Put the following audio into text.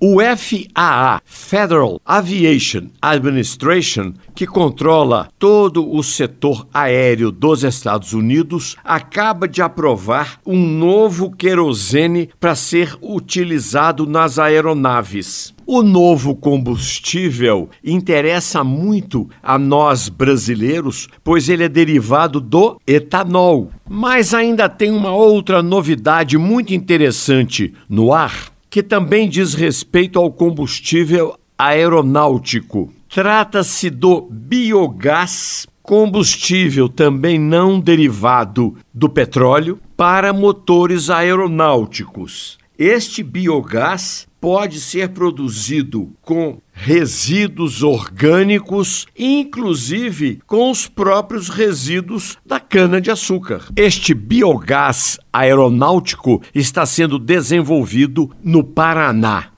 O FAA, Federal Aviation Administration, que controla todo o setor aéreo dos Estados Unidos, acaba de aprovar um novo querosene para ser utilizado nas aeronaves. O novo combustível interessa muito a nós brasileiros, pois ele é derivado do etanol. Mas ainda tem uma outra novidade muito interessante no ar que também diz respeito ao combustível aeronáutico. Trata-se do biogás, combustível também não derivado do petróleo, para motores aeronáuticos. Este biogás pode ser produzido com resíduos orgânicos, inclusive com os próprios resíduos da cana-de-açúcar. Este biogás aeronáutico está sendo desenvolvido no Paraná.